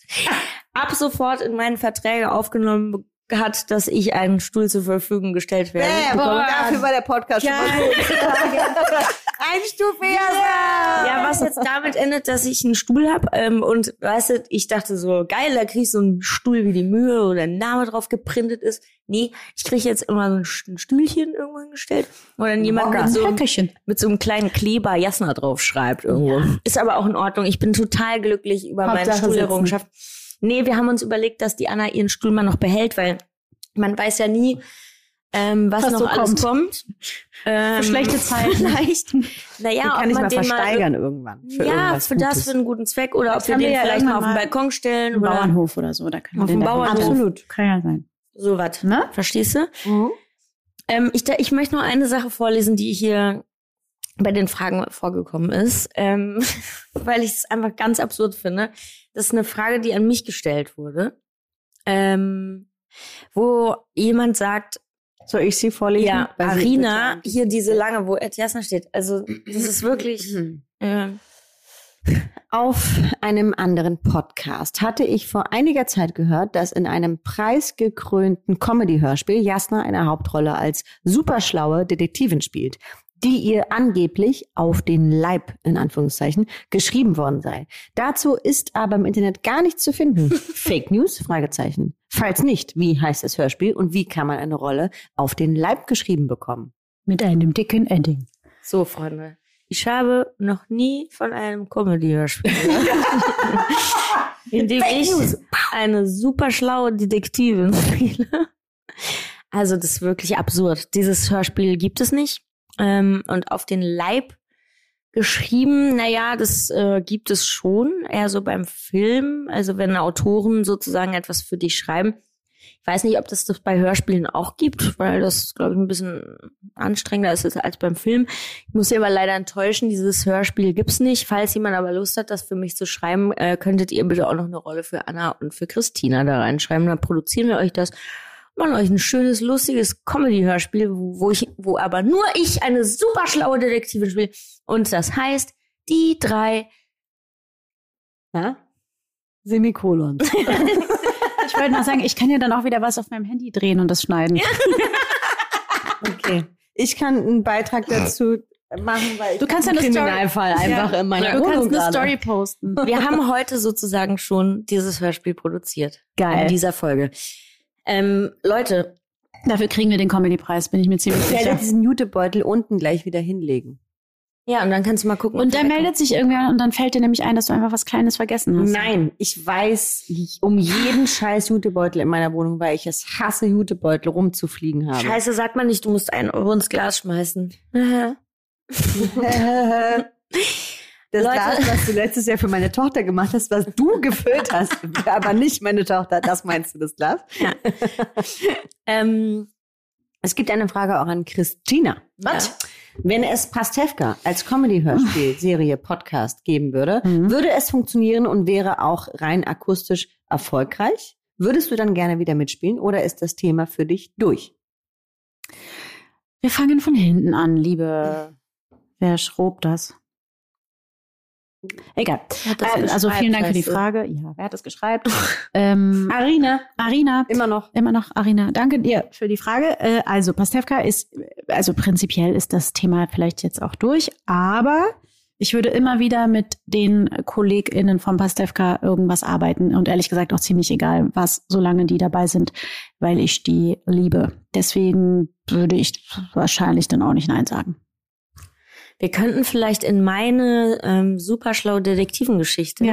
ab sofort in meine Verträge aufgenommen hat, dass ich einen Stuhl zur Verfügung gestellt werde. Bäm, bekomme. dafür war der Podcast schon mal gut. Einstufe Jasna! Ja, was jetzt damit endet, dass ich einen Stuhl hab ähm, und weißt du, ich dachte so, geil, da krieg ich so einen Stuhl wie die Mühe oder ein Name drauf geprintet ist. Nee, ich krieg jetzt immer so ein St- ein Stühlchen irgendwo hingestellt wo dann jemand mit so, einem, mit so einem kleinen Kleber Jasna drauf schreibt irgendwo. Ist aber auch in Ordnung. Ich bin total glücklich über meine Hauptsache Stuhlerrungenschaft. Nee, wir haben uns überlegt, dass die Anna ihren Stuhl mal noch behält, weil man weiß ja nie, ähm, was, Was noch so alles kommt. kommt. Ähm, Für schlechte Zeiten. Vielleicht. Naja, Den ob kann ich man mal den versteigern irgendwann. Für ja, für das, Gutes. für einen guten Zweck. Oder ob Das wir haben den wir ja vielleicht mal auf den mal Balkon stellen. Oder Bauernhof oder so, da kann Auf den dem Bauernhof. Absolut. Kann ja sein. so was. Ne? Verstehst du? Mhm. Ähm, ich, da- ich möchte noch eine Sache vorlesen, die hier bei den Fragen vorgekommen ist, ähm, weil ich es einfach ganz absurd finde. Das ist eine Frage, die an mich gestellt wurde, ähm, wo jemand sagt, Soll ich sie vorlesen? ja, Arina, hier diese lange, wo Etjasna steht. Also das ist wirklich, äh, Auf einem anderen Podcast hatte ich vor einiger Zeit gehört, dass in einem preisgekrönten Comedy-Hörspiel Jasna eine Hauptrolle als superschlaue Detektivin spielt, die ihr angeblich auf den Leib, in Anführungszeichen, geschrieben worden sei. Dazu ist aber im Internet gar nichts zu finden. Fake News? Fragezeichen. Falls nicht, wie heißt das Hörspiel und wie kann man eine Rolle auf den Leib geschrieben bekommen? Mit einem dicken Ending. so Freunde. Ich habe noch nie von einem Comedy-Hörspiel gehört, in dem ich eine super schlaue Detektivin spiele. Also das ist wirklich absurd. Dieses Hörspiel gibt es nicht. Ähm, und auf den Leib geschrieben, naja, das äh, gibt es schon, eher so beim Film. Also wenn Autoren sozusagen etwas für dich schreiben. Ich weiß nicht, ob das das bei Hörspielen auch gibt, weil das, glaube ich, ein bisschen anstrengender ist als beim Film. Ich muss Sie aber leider enttäuschen, dieses Hörspiel gibt's nicht. Falls jemand aber Lust hat, das für mich zu schreiben, äh, könntet ihr bitte auch noch eine Rolle für Anna und für Christina da reinschreiben. Dann produzieren wir euch das. Machen euch ein schönes, lustiges Comedy-Hörspiel, wo, wo ich, wo aber nur ich eine super schlaue Detektivin spiele. Und das heißt, die drei Ja? Semikolon. Ich wollte noch sagen, ich kann ja dann auch wieder was auf meinem Handy drehen und das schneiden. Okay. Ich kann einen Beitrag dazu machen, weil ich Du kannst ja einen eine Story- Kriminalfall einfach in meiner du Wohnung kannst eine gerade. Story posten. Wir haben heute sozusagen schon dieses Hörspiel produziert. Geil. In dieser Folge. Ähm, Leute, Dafür kriegen wir den Comedy-Preis, bin ich mir ziemlich Ich werde sicher. diesen Jutebeutel unten gleich wieder hinlegen. ja, und dann kannst du mal gucken. Und da der meldet sich irgendwer und dann fällt dir nämlich ein, dass du einfach was Kleines vergessen hast. Nein, ich weiß um jeden scheiß Jutebeutel in meiner Wohnung, weil ich es hasse, Jutebeutel rumzufliegen habe. Scheiße, sag mal nicht, du musst einen Euro ins Glas schmeißen. Das Leute. Glas, was du letztes Jahr für meine Tochter gemacht hast, was du gefüllt hast, aber nicht meine Tochter. Das meinst du, das Glas? ähm, Es gibt eine Frage auch an Christina. Was? Wenn es Pastewka als Comedy-Hörspiel, Serie, Podcast geben würde, Mhm. würde es funktionieren und wäre auch rein akustisch erfolgreich? Würdest du dann gerne wieder mitspielen oder ist das Thema für dich durch? Wir fangen von hinten an, liebe. Wer schrob das? Egal. Äh, also vielen Dank für die? Frage. Ja, wer hat das geschreibt? ähm, Arina, Arina. immer noch. Immer noch, Arina. Danke dir für die Frage. Äh, also Pastewka ist, also prinzipiell ist das Thema vielleicht jetzt auch durch, aber ich würde immer wieder mit den KollegInnen von Pastewka irgendwas arbeiten und ehrlich gesagt auch ziemlich egal, was, solange die dabei sind, weil ich die liebe. Deswegen würde ich wahrscheinlich dann auch nicht Nein sagen. Wir könnten vielleicht in meine ähm, super schlaue Detektivengeschichte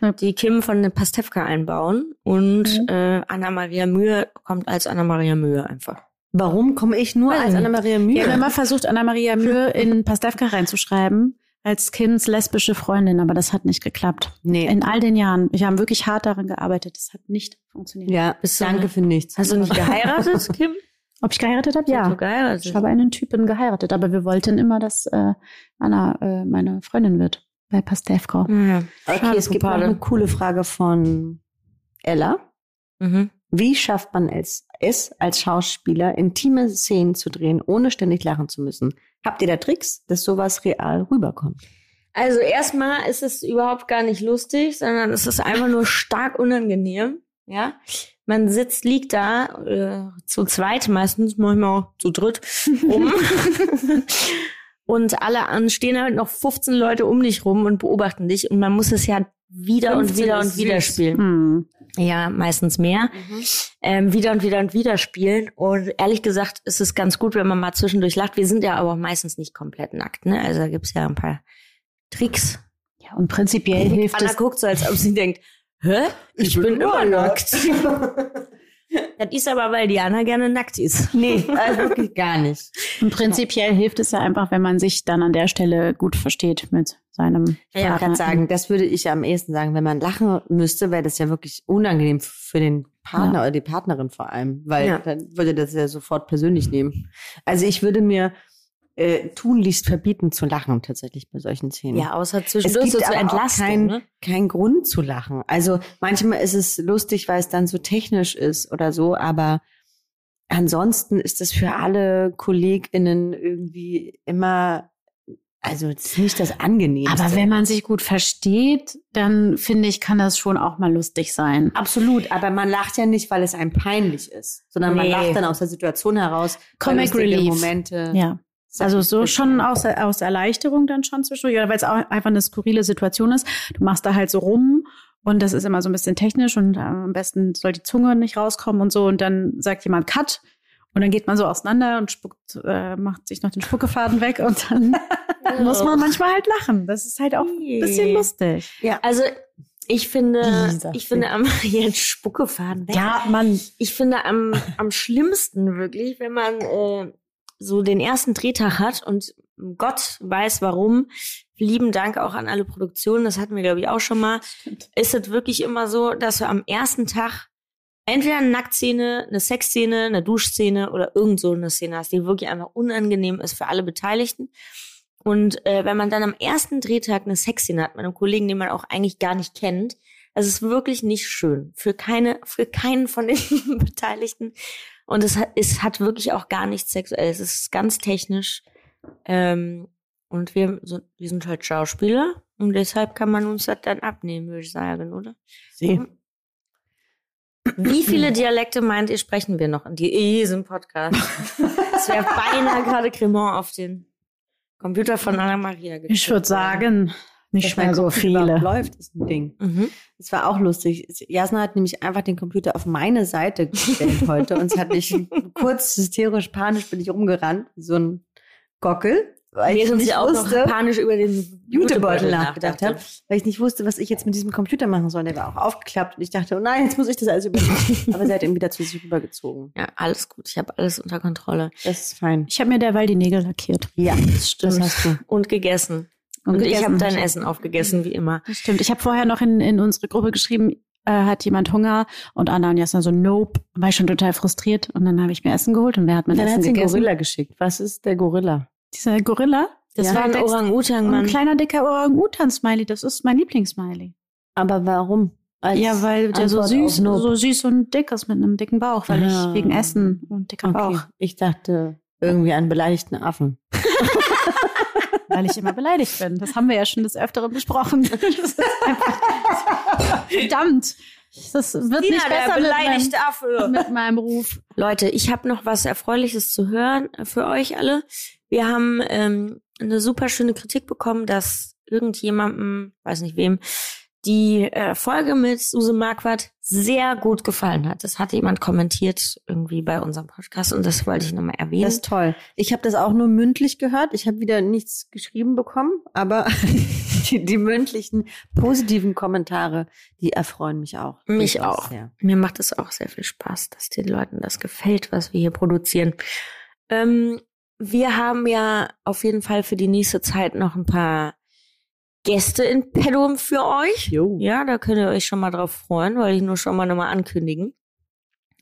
eine die Kim von der Pastewka einbauen und Mhm. äh, Anna-Maria Mühe kommt als Anna-Maria Mühe einfach. Warum komme ich nur Weiß als. Anna-Maria Mühe? Wir haben immer versucht, Anna-Maria Mühe in Pastewka reinzuschreiben als Kinds lesbische Freundin, aber das hat nicht geklappt. nee. In all den Jahren. Ich habe wirklich hart daran gearbeitet. Das hat nicht funktioniert. ja, danke für nichts. Hast du nicht geheiratet, Kim? Ob ich geheiratet habe? Ja. du geheiratet? Ich habe einen Typen geheiratet, aber wir wollten immer, dass äh, Anna äh, meine Freundin wird bei Pastewka. Ja. Okay, Schade, es gibt noch eine coole Frage von Ella. Mhm. Wie schafft man es, es als Schauspieler intime Szenen zu drehen, ohne ständig lachen zu müssen? Habt ihr da Tricks, dass sowas real rüberkommt? Also erstmal ist es überhaupt gar nicht lustig, sondern es ist einfach nur stark unangenehm. Ja, man sitzt, liegt da äh, zu zweit meistens, manchmal auch zu dritt rum und alle stehen halt noch 15 Leute um dich rum und beobachten dich und man muss es ja wieder und 15 wieder und wieder süß. spielen. Hm. Ja, meistens mehr. Ähm, wieder und wieder und wieder spielen. Und ehrlich gesagt ist es ganz gut, wenn man mal zwischendurch lacht. Wir sind ja aber auch meistens nicht komplett nackt, ne? Also da gibt's ja ein paar Tricks. Ja, und prinzipiell hilft Anna es. guckt so, als ob sie denkt, hä? Ich, bin, immer nackt. das ist aber, weil Diana gerne nackt ist. Nee, also wirklich gar nicht. Und prinzipiell hilft es ja einfach, wenn man sich dann an der Stelle gut versteht mit seinem Ja, ich kann sagen, das würde ich am ehesten sagen, wenn man lachen müsste, wäre das ja wirklich unangenehm für den Partner Ja. oder die Partnerin vor allem, weil Ja. dann würde das ja sofort persönlich nehmen. Also ich würde mir äh, tunlichst verbieten zu lachen tatsächlich bei solchen Szenen. Ja, außer es zwischendurch gibt so zur Entlastung. kein, ne? kein Grund zu lachen. Also manchmal ist es lustig, weil es dann so technisch ist oder so, aber ansonsten ist es für alle KollegInnen irgendwie immer, also es ist nicht das Angenehmste. Aber wenn man sich gut versteht, dann finde ich, kann das schon auch mal lustig sein. Absolut, aber man lacht ja nicht, weil es einem peinlich ist, sondern man Nee. lacht dann aus der Situation heraus. Comic Relief. Momente. Ja. Also so schon aus, aus Erleichterung dann schon zwischendurch, oder weil es auch einfach eine skurrile Situation ist. Du machst da halt so rum und das ist immer so ein bisschen technisch und äh, am besten soll die Zunge nicht rauskommen und so und dann sagt jemand Cut und dann geht man so auseinander und spuckt, äh, macht sich noch den Spuckefaden weg und dann muss man manchmal halt lachen. Das ist halt auch ein bisschen lustig. Also ich finde, ich finde am jetzt Spuckefaden weg. Ja, man. Ich finde am, am schlimmsten wirklich, wenn man äh, so den ersten Drehtag hat und Gott weiß warum. Lieben Dank auch an alle Produktionen, das hatten wir glaube ich auch schon mal. Ist es wirklich immer so, dass du am ersten Tag entweder eine Nacktszene, eine Sexszene, eine Duschszene oder irgend so eine Szene hast, die wirklich einfach unangenehm ist für alle Beteiligten. Und äh, wenn man dann am ersten Drehtag eine Sexszene hat mit einem Kollegen, den man auch eigentlich gar nicht kennt, das ist wirklich nicht schön für keine, für keinen von den Beteiligten. Und es hat, es hat wirklich auch gar nichts Sexuelles. Es ist ganz technisch. Ähm, und wir, so, wir sind halt Schauspieler und deshalb kann man uns das dann abnehmen, würde ich sagen, oder? See. Wie viele Dialekte meint ihr, sprechen wir noch in diesem Podcast? Es wäre beinahe gerade Cremant auf den Computer von Anna Maria gekriegt. Ich würde sagen, nicht Dass so viele. läuft, ist ein Ding. Mhm. Es war auch lustig. Jasna hat nämlich einfach den Computer auf meine Seite gestellt heute und es hat mich kurz hysterisch, panisch bin ich rumgerannt, wie so ein Gockel, weil Während ich nicht auch wusste, noch panisch über den Jutebeutel nachgedacht habe, weil ich nicht wusste, was ich jetzt mit diesem Computer machen soll. Der war auch aufgeklappt und ich dachte, oh nein, jetzt muss ich das alles übernehmen. Aber sie hat ihn wieder zu sich rübergezogen. Ja, alles gut. Ich habe alles unter Kontrolle. Das ist fein. Ich habe mir derweil die Nägel lackiert. Ja, das, das hast du. Und gegessen. Und, ich gegessen. habe dein Essen aufgegessen, wie immer. Das stimmt. Ich habe vorher noch in, in unsere Gruppe geschrieben, äh, hat jemand Hunger? Und Anna und Jasna so, nope. War ich schon total frustriert. Und dann habe ich mir Essen geholt und wer hat Dann Essen hat sie einen gegessen? Gorilla geschickt. Was ist der Gorilla? Dieser Gorilla? Das Ja. war ein Orang-Utan, Ein Mann. kleiner, dicker Orang-Utan-Smiley. Das ist mein Lieblingssmiley. Aber warum? Als Ja, weil der so süß, Nope. so süß und dick ist mit einem dicken Bauch, weil Ah. ich wegen Essen und dicker Okay. Bauch, Ich dachte irgendwie an beleidigten Affen. weil ich immer beleidigt bin. Das haben wir ja schon des Öfteren besprochen. Das ist einfach, verdammt. Das wird nicht besser mit meinem, Affe. mit meinem Ruf. Leute, ich habe noch was Erfreuliches zu hören für euch alle. Wir haben ähm, eine super schöne Kritik bekommen, dass irgendjemandem, weiß nicht wem, die äh, Folge mit Suse Marquardt sehr gut gefallen hat. Das hat jemand kommentiert irgendwie bei unserem Podcast und das wollte ich nochmal erwähnen. Das ist toll. Ich habe das auch nur mündlich gehört. Ich habe wieder nichts geschrieben bekommen, aber die, die mündlichen positiven Kommentare, die erfreuen mich auch. Mich auch. sehr. Mir macht es auch sehr viel Spaß, dass den Leuten das gefällt, was wir hier produzieren. Ähm, wir haben ja auf jeden Fall für die nächste Zeit noch ein paar Gäste in Pedum für euch. Jo. Ja, da könnt ihr euch schon mal drauf freuen, weil ich nur schon mal nochmal ankündigen.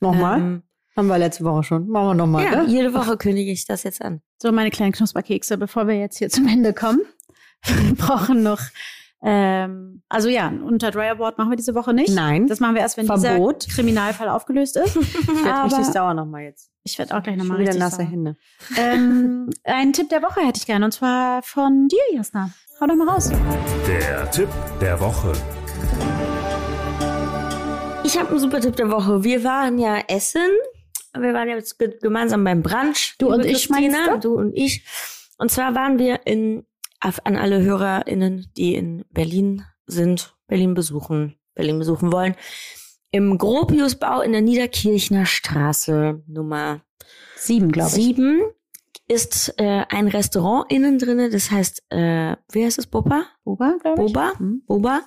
Nochmal? Ähm, Haben wir letzte Woche schon. Machen wir nochmal, ja, ne? jede Woche kündige ich das jetzt an. So, meine kleinen Knusperkekse, bevor wir jetzt hier zum Ende kommen. Wir brauchen noch, ähm, also ja, unter Dry Award machen wir diese Woche nicht. Nein. Das machen wir erst, wenn Verbot. dieser Kriminalfall aufgelöst ist. Ich werde richtig sauer nochmal jetzt. Ich werde auch gleich nochmal wieder richtig nasse sauer. Hände. Ähm, einen Tipp der Woche hätte ich gerne und zwar von dir, Jasna. Hau doch mal raus. Der Tipp der Woche. Ich habe einen super Tipp der Woche. Wir waren ja essen. Wir waren jetzt ge gemeinsam beim Brunch. Du und ich, Christina, meinst du und ich. Und zwar waren wir in, an alle HörerInnen, die in Berlin sind, Berlin besuchen, Berlin besuchen wollen, im Gropiusbau in der Niederkirchner Straße Nummer Sieben, glaube ich. sieben ist äh, ein Restaurant innen drinne, das heißt, äh, wie heißt es, Boba? Boba, glaube ich. Boba, Mhm. Boba.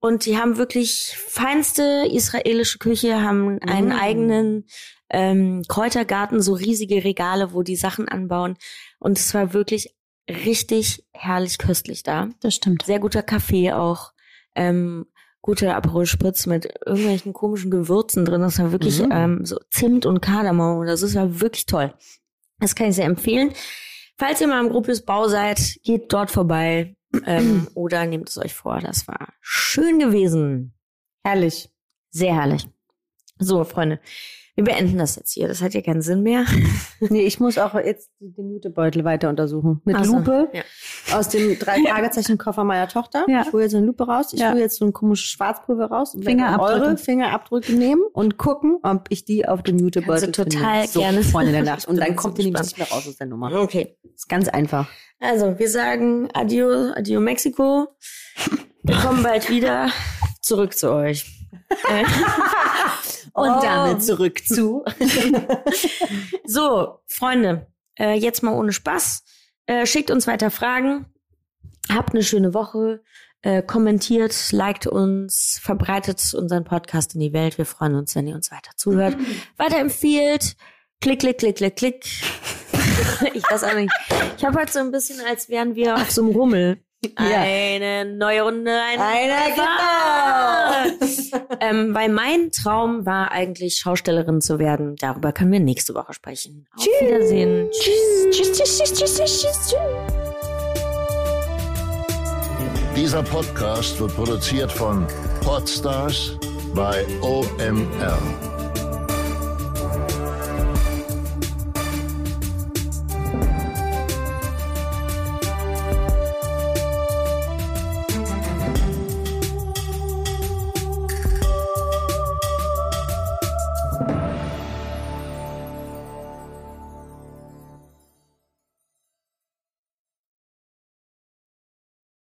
Und die haben wirklich feinste israelische Küche, haben einen Mm. eigenen ähm, Kräutergarten, so riesige Regale, wo die Sachen anbauen. Und es war wirklich richtig herrlich köstlich da. Das stimmt. Sehr guter Kaffee auch. Ähm, guter Aperol Spritz mit irgendwelchen komischen Gewürzen drin. Das war wirklich Mhm. ähm, so Zimt und Kardamom. Das ist ja wirklich toll. Das kann ich sehr empfehlen. Falls ihr mal im Gropius Bau seid, geht dort vorbei ähm, oder nehmt es euch vor. Das war schön gewesen. Herrlich. Sehr herrlich. So, Freunde, wir beenden das jetzt hier. Das hat ja keinen Sinn mehr. Nee, ich muss auch jetzt den Jutebeutel weiter untersuchen. Mit so, Lupe ja. Aus dem drei Fragezeichen Koffer meiner Tochter. Ja. Ich hole jetzt eine Lupe raus. Ich Ja. hole jetzt so ein komisches Schwarzpulver raus. und Fingerabdrücke. Eure Fingerabdrücke nehmen und gucken, ob ich die auf dem Jutebeutel du total. So, gerne. Freunde der Nacht. Und dann kommt ihr nämlich nicht mehr raus aus der Nummer. Okay. Ist ganz einfach. Also, wir sagen Adio, Adio Mexiko. Wir kommen bald wieder zurück zu euch. Und Oh. damit zurück zu. So, Freunde, äh, jetzt mal ohne Spaß. Äh, schickt uns weiter Fragen. Habt eine schöne Woche. Äh, kommentiert, liked uns, verbreitet unseren Podcast in die Welt. Wir freuen uns, wenn ihr uns weiter zuhört. Weiterempfiehlt. Klick, klick, klick, klick, klick. ich weiß auch nicht. Ich habe halt so ein bisschen, als wären wir auf so einem Rummel. Ja. Eine neue Runde, ein Einer genau. ähm, weil mein Traum war eigentlich Schaustellerin zu werden. Darüber können wir nächste Woche sprechen. Auf Wiedersehen. Tschüss. Tschüss, tschüss, tschüss, tschüss, tschüss, tschüss, tschüss. Dieser Podcast wird produziert von Podstars bei OMR.